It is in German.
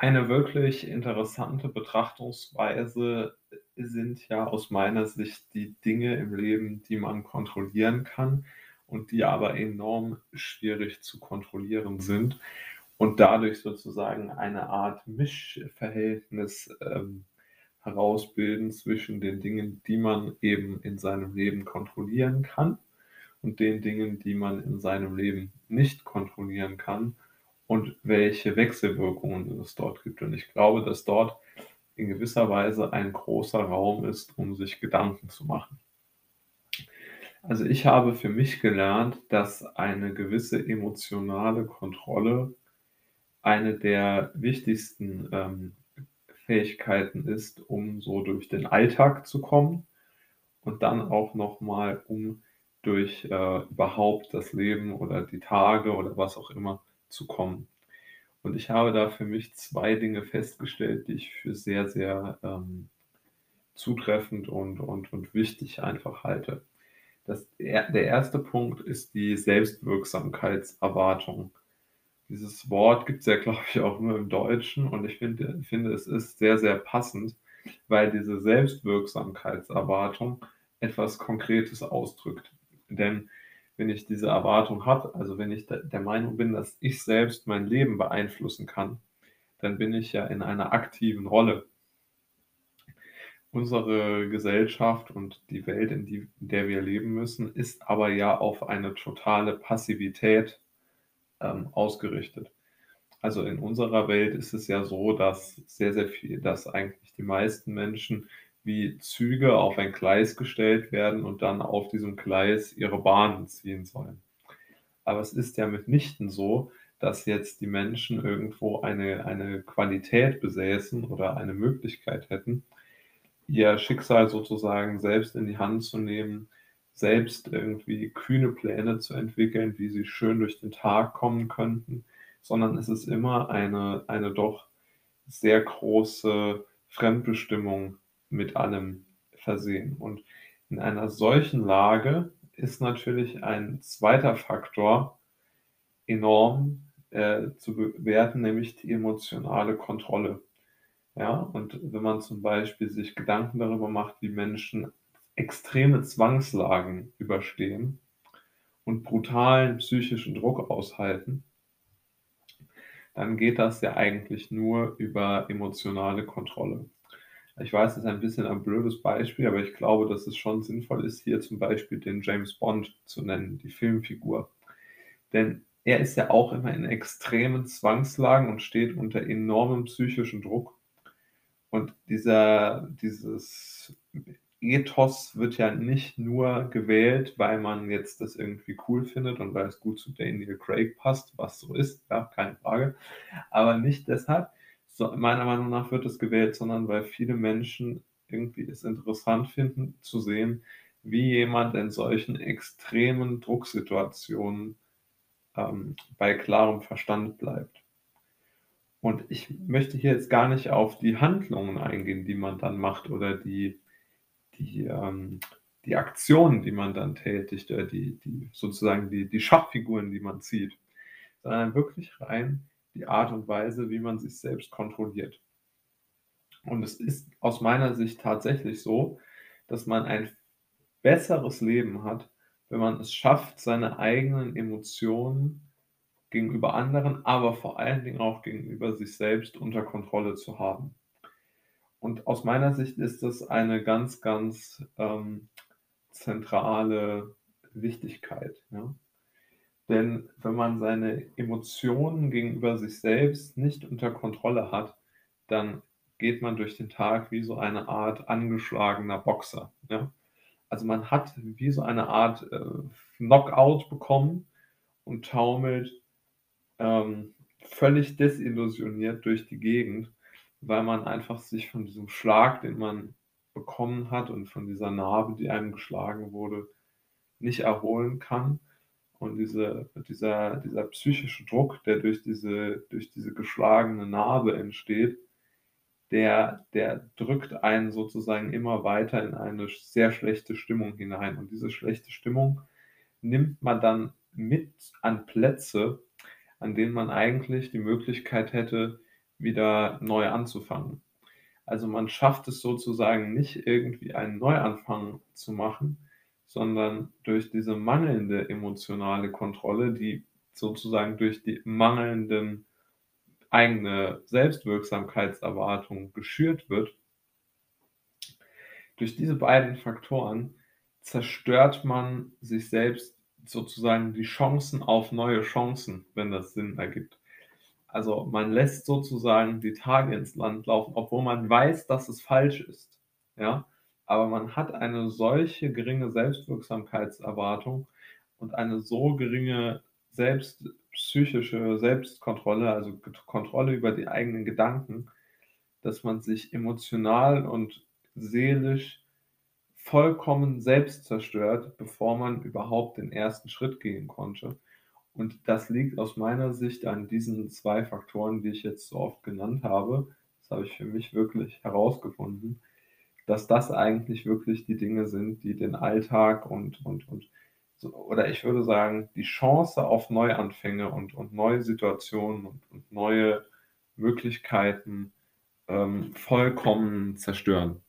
Eine wirklich interessante Betrachtungsweise sind ja aus meiner Sicht die Dinge im Leben, die man kontrollieren kann und die aber enorm schwierig zu kontrollieren sind und dadurch sozusagen eine Art Mischverhältnis ähm, herausbilden zwischen den Dingen, die man eben in seinem Leben kontrollieren kann und den Dingen, die man in seinem Leben nicht kontrollieren kann und welche Wechselwirkungen es dort gibt. Und ich glaube, dass dort in gewisser Weise ein großer Raum ist, um sich Gedanken zu machen. Also ich habe für mich gelernt, dass eine gewisse emotionale Kontrolle eine der wichtigsten ähm, Fähigkeiten ist, um so durch den Alltag zu kommen und dann auch nochmal, um durch äh, überhaupt das Leben oder die Tage oder was auch immer zu kommen. Und ich habe da für mich zwei Dinge festgestellt, die ich für sehr, sehr ähm, zutreffend und, und, und wichtig einfach halte. Das, der erste Punkt ist die Selbstwirksamkeitserwartung. Dieses Wort gibt es ja, glaube ich, auch nur im Deutschen und ich finde, finde, es ist sehr, sehr passend, weil diese Selbstwirksamkeitserwartung etwas Konkretes ausdrückt. Denn wenn ich diese Erwartung habe, also wenn ich der Meinung bin, dass ich selbst mein Leben beeinflussen kann, dann bin ich ja in einer aktiven Rolle. Unsere Gesellschaft und die Welt, in, die, in der wir leben müssen, ist aber ja auf eine totale Passivität ähm, ausgerichtet. Also in unserer Welt ist es ja so, dass sehr, sehr viel, dass eigentlich die meisten Menschen wie Züge auf ein Gleis gestellt werden und dann auf diesem Gleis ihre Bahnen ziehen sollen. Aber es ist ja mitnichten so, dass jetzt die Menschen irgendwo eine, eine Qualität besäßen oder eine Möglichkeit hätten, ihr Schicksal sozusagen selbst in die Hand zu nehmen, selbst irgendwie kühne Pläne zu entwickeln, wie sie schön durch den Tag kommen könnten, sondern es ist immer eine, eine doch sehr große Fremdbestimmung mit allem versehen. Und in einer solchen Lage ist natürlich ein zweiter Faktor enorm äh, zu bewerten, nämlich die emotionale Kontrolle. Ja, und wenn man zum Beispiel sich Gedanken darüber macht, wie Menschen extreme Zwangslagen überstehen und brutalen psychischen Druck aushalten, dann geht das ja eigentlich nur über emotionale Kontrolle. Ich weiß, das ist ein bisschen ein blödes Beispiel, aber ich glaube, dass es schon sinnvoll ist, hier zum Beispiel den James Bond zu nennen, die Filmfigur. Denn er ist ja auch immer in extremen Zwangslagen und steht unter enormem psychischen Druck. Und dieser, dieses Ethos wird ja nicht nur gewählt, weil man jetzt das irgendwie cool findet und weil es gut zu Daniel Craig passt, was so ist, ja, keine Frage. Aber nicht deshalb, so, meiner Meinung nach wird es gewählt, sondern weil viele Menschen irgendwie es interessant finden zu sehen, wie jemand in solchen extremen Drucksituationen ähm, bei klarem Verstand bleibt. Und ich möchte hier jetzt gar nicht auf die Handlungen eingehen, die man dann macht oder die, die, ähm, die Aktionen, die man dann tätigt, oder die, die sozusagen die, die Schachfiguren, die man zieht, sondern wirklich rein die Art und Weise, wie man sich selbst kontrolliert. Und es ist aus meiner Sicht tatsächlich so, dass man ein besseres Leben hat, wenn man es schafft, seine eigenen Emotionen gegenüber anderen, aber vor allen Dingen auch gegenüber sich selbst unter Kontrolle zu haben. Und aus meiner Sicht ist das eine ganz, ganz ähm, zentrale Wichtigkeit. Ja? Denn wenn man seine Emotionen gegenüber sich selbst nicht unter Kontrolle hat, dann geht man durch den Tag wie so eine Art angeschlagener Boxer. Ja? Also man hat wie so eine Art äh, Knockout bekommen und taumelt ähm, völlig desillusioniert durch die Gegend, weil man einfach sich von diesem Schlag, den man bekommen hat und von dieser Narbe, die einem geschlagen wurde, nicht erholen kann und diese, dieser, dieser psychische Druck, der durch diese, durch diese geschlagene Narbe entsteht, der, der drückt einen sozusagen immer weiter in eine sehr schlechte Stimmung hinein. Und diese schlechte Stimmung nimmt man dann mit an Plätze, an denen man eigentlich die Möglichkeit hätte, wieder neu anzufangen. Also man schafft es sozusagen nicht irgendwie einen Neuanfang zu machen, sondern durch diese mangelnde emotionale Kontrolle, die sozusagen durch die mangelnden eigene Selbstwirksamkeitserwartung geschürt wird, durch diese beiden Faktoren zerstört man sich selbst sozusagen die Chancen auf neue Chancen, wenn das Sinn ergibt. Also man lässt sozusagen die Tage ins Land laufen, obwohl man weiß, dass es falsch ist. Ja, aber man hat eine solche geringe Selbstwirksamkeitserwartung und eine so geringe selbst psychische Selbstkontrolle, also Kontrolle über die eigenen Gedanken, dass man sich emotional und seelisch vollkommen selbst zerstört, bevor man überhaupt den ersten Schritt gehen konnte. Und das liegt aus meiner Sicht an diesen zwei Faktoren, die ich jetzt so oft genannt habe. Das habe ich für mich wirklich herausgefunden, dass das eigentlich wirklich die Dinge sind, die den Alltag und, und, und so, oder ich würde sagen, die Chance auf Neuanfänge und, und neue Situationen und, und neue Möglichkeiten ähm, vollkommen zerstören.